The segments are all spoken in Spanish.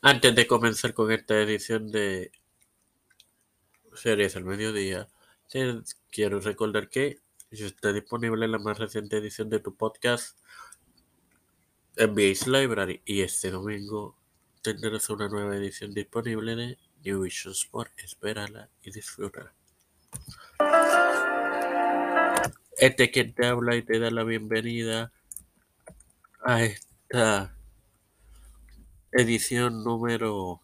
Antes de comenzar con esta edición de Series al Mediodía, quiero recordar que está disponible la más reciente edición de tu podcast NBA Library y este domingo tendrás una nueva edición disponible de New Vision Sport. Espérala y disfrútala. Este que te habla y te da la bienvenida a esta edición número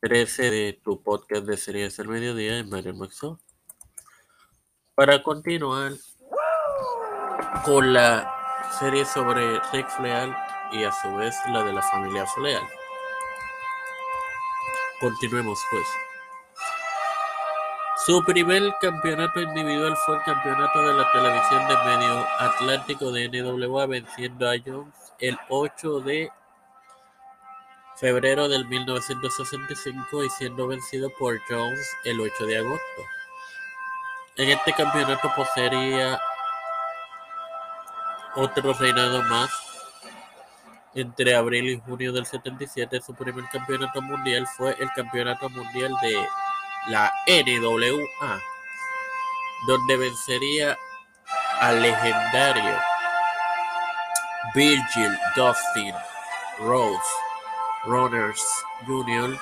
13 de tu podcast de series del mediodía en Mario Maxo. Para continuar con la serie sobre Rex Leal y a su vez la de la familia Leal. Continuemos pues. Su primer campeonato individual fue el campeonato de la televisión de medio atlántico de NWA venciendo a Jones el 8 de febrero del 1965 y siendo vencido por Jones el 8 de agosto. En este campeonato poseería otro reinado más. Entre abril y junio del 77, su primer campeonato mundial fue el campeonato mundial de la NWA, donde vencería al legendario Virgil Dustin Rose Runners Jr.,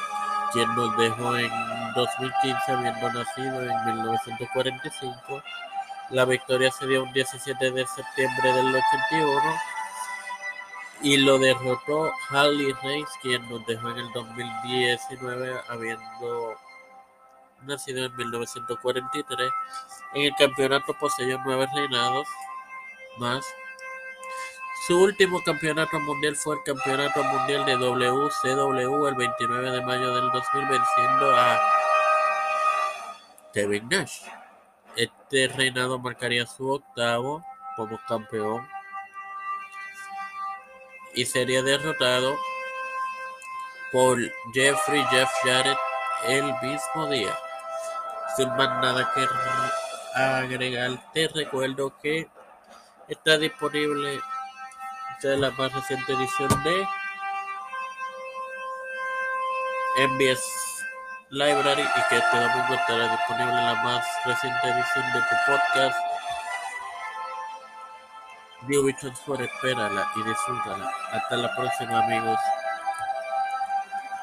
quien nos dejó en 2015 habiendo nacido en 1945. La victoria se dio un 17 de septiembre del 81 y lo derrotó Harley Reigns, quien nos dejó en el 2019 habiendo nacido en 1943. En el campeonato poseyó nueve reinados más su último campeonato mundial fue el Campeonato Mundial de WCW el 29 de mayo del 2000 venciendo a Kevin Nash. Este reinado marcaría su octavo como campeón y sería derrotado por Jeffrey Jeff Jarrett el mismo día. Sin más nada que agregar, te recuerdo que está disponible esta es la más reciente edición de MBS Library y que este domingo estará disponible la más reciente edición de tu podcast. New Visions por espérala y disfrútala. Hasta la próxima amigos.